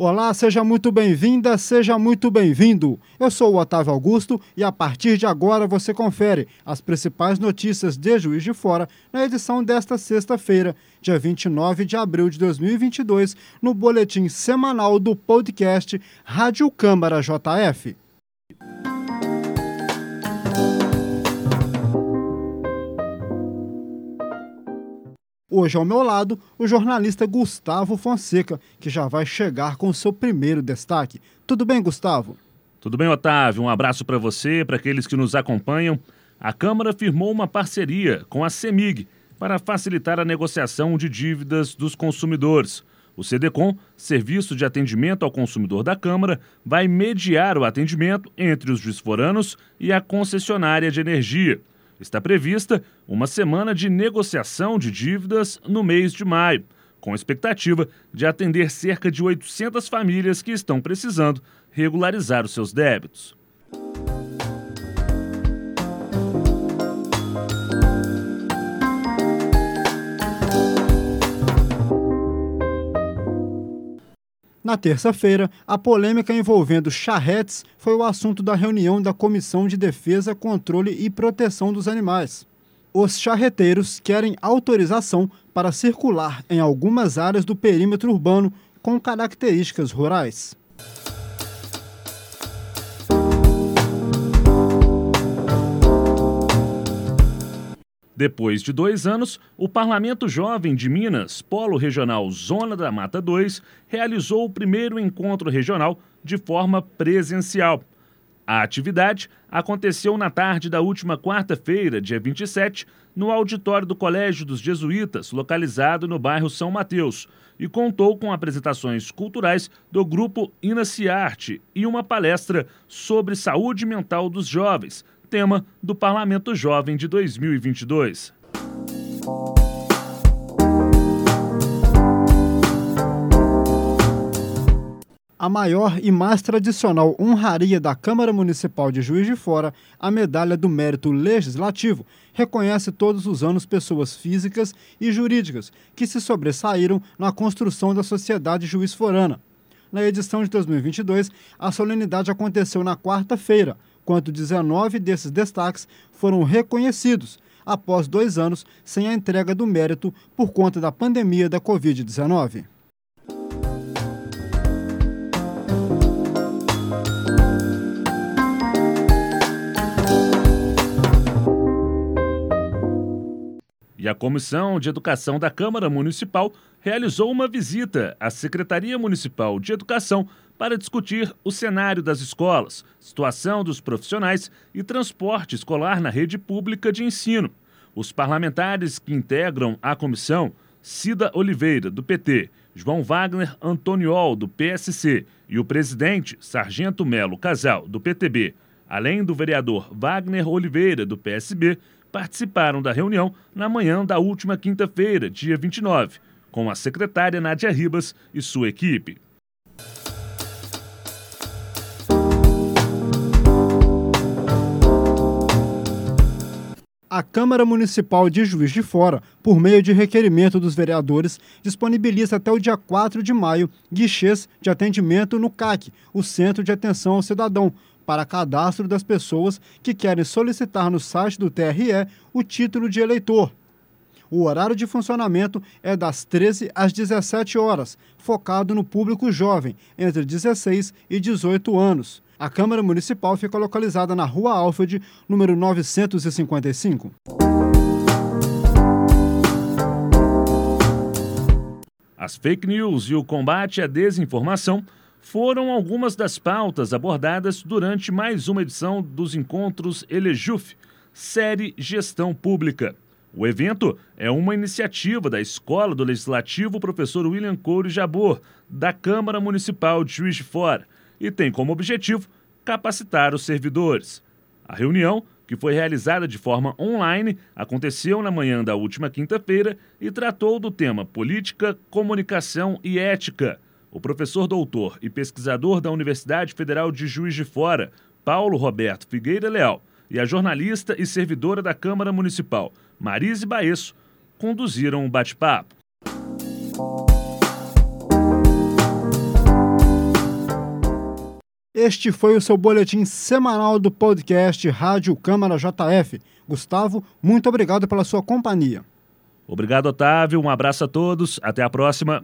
Olá, seja muito bem-vinda, seja muito bem-vindo. Eu sou o Otávio Augusto e a partir de agora você confere as principais notícias de Juiz de Fora na edição desta sexta-feira, dia 29 de abril de 2022, no boletim semanal do podcast Rádio Câmara JF. Hoje ao meu lado, o jornalista Gustavo Fonseca, que já vai chegar com seu primeiro destaque. Tudo bem, Gustavo? Tudo bem, Otávio. Um abraço para você, para aqueles que nos acompanham. A Câmara firmou uma parceria com a CEMIG para facilitar a negociação de dívidas dos consumidores. O CDCOM, Serviço de Atendimento ao Consumidor da Câmara, vai mediar o atendimento entre os disforanos e a concessionária de energia está prevista uma semana de negociação de dívidas no mês de maio, com expectativa de atender cerca de 800 famílias que estão precisando regularizar os seus débitos. Na terça-feira, a polêmica envolvendo charretes foi o assunto da reunião da Comissão de Defesa, Controle e Proteção dos Animais. Os charreteiros querem autorização para circular em algumas áreas do perímetro urbano com características rurais. Depois de dois anos, o Parlamento Jovem de Minas, Polo Regional Zona da Mata 2, realizou o primeiro encontro regional de forma presencial. A atividade aconteceu na tarde da última quarta-feira, dia 27, no auditório do Colégio dos Jesuítas, localizado no bairro São Mateus, e contou com apresentações culturais do grupo Inaciarte e uma palestra sobre saúde mental dos jovens, tema do Parlamento Jovem de 2022. A maior e mais tradicional honraria da Câmara Municipal de Juiz de Fora, a Medalha do Mérito Legislativo, reconhece todos os anos pessoas físicas e jurídicas que se sobressaíram na construção da sociedade juiz forana. Na edição de 2022, a solenidade aconteceu na quarta-feira, quanto 19 desses destaques foram reconhecidos após dois anos sem a entrega do mérito por conta da pandemia da Covid-19. E a Comissão de Educação da Câmara Municipal realizou uma visita à Secretaria Municipal de Educação para discutir o cenário das escolas, situação dos profissionais e transporte escolar na rede pública de ensino. Os parlamentares que integram a comissão, Cida Oliveira, do PT, João Wagner Antoniol, do PSC, e o presidente, Sargento Melo Casal, do PTB, além do vereador Wagner Oliveira, do PSB, participaram da reunião na manhã da última quinta-feira, dia 29, com a secretária Nádia Ribas e sua equipe. A Câmara Municipal de Juiz de Fora, por meio de requerimento dos vereadores, disponibiliza até o dia 4 de maio guichês de atendimento no CAC, o Centro de Atenção ao Cidadão, para cadastro das pessoas que querem solicitar no site do TRE o título de eleitor. O horário de funcionamento é das 13 às 17 horas, focado no público jovem, entre 16 e 18 anos. A Câmara Municipal fica localizada na Rua Alfred, número 955. As fake news e o combate à desinformação foram algumas das pautas abordadas durante mais uma edição dos encontros Elejuf, série Gestão Pública. O evento é uma iniciativa da Escola do Legislativo Professor William Couro Jabor, da Câmara Municipal de Juiz de Fora, e tem como objetivo capacitar os servidores. A reunião, que foi realizada de forma online, aconteceu na manhã da última quinta-feira e tratou do tema política, comunicação e ética. O professor doutor e pesquisador da Universidade Federal de Juiz de Fora, Paulo Roberto Figueira Leal, e a jornalista e servidora da Câmara Municipal, Marise Baesso, conduziram o bate-papo. Este foi o seu boletim semanal do podcast Rádio Câmara JF. Gustavo, muito obrigado pela sua companhia. Obrigado, Otávio. Um abraço a todos. Até a próxima.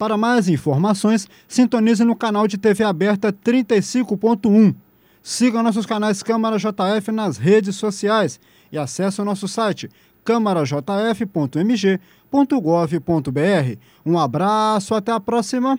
Para mais informações, sintonize no canal de TV aberta 35.1. Siga nossos canais Câmara JF nas redes sociais e acesse o nosso site câmarajf.mg.gov.br. Um abraço, até a próxima!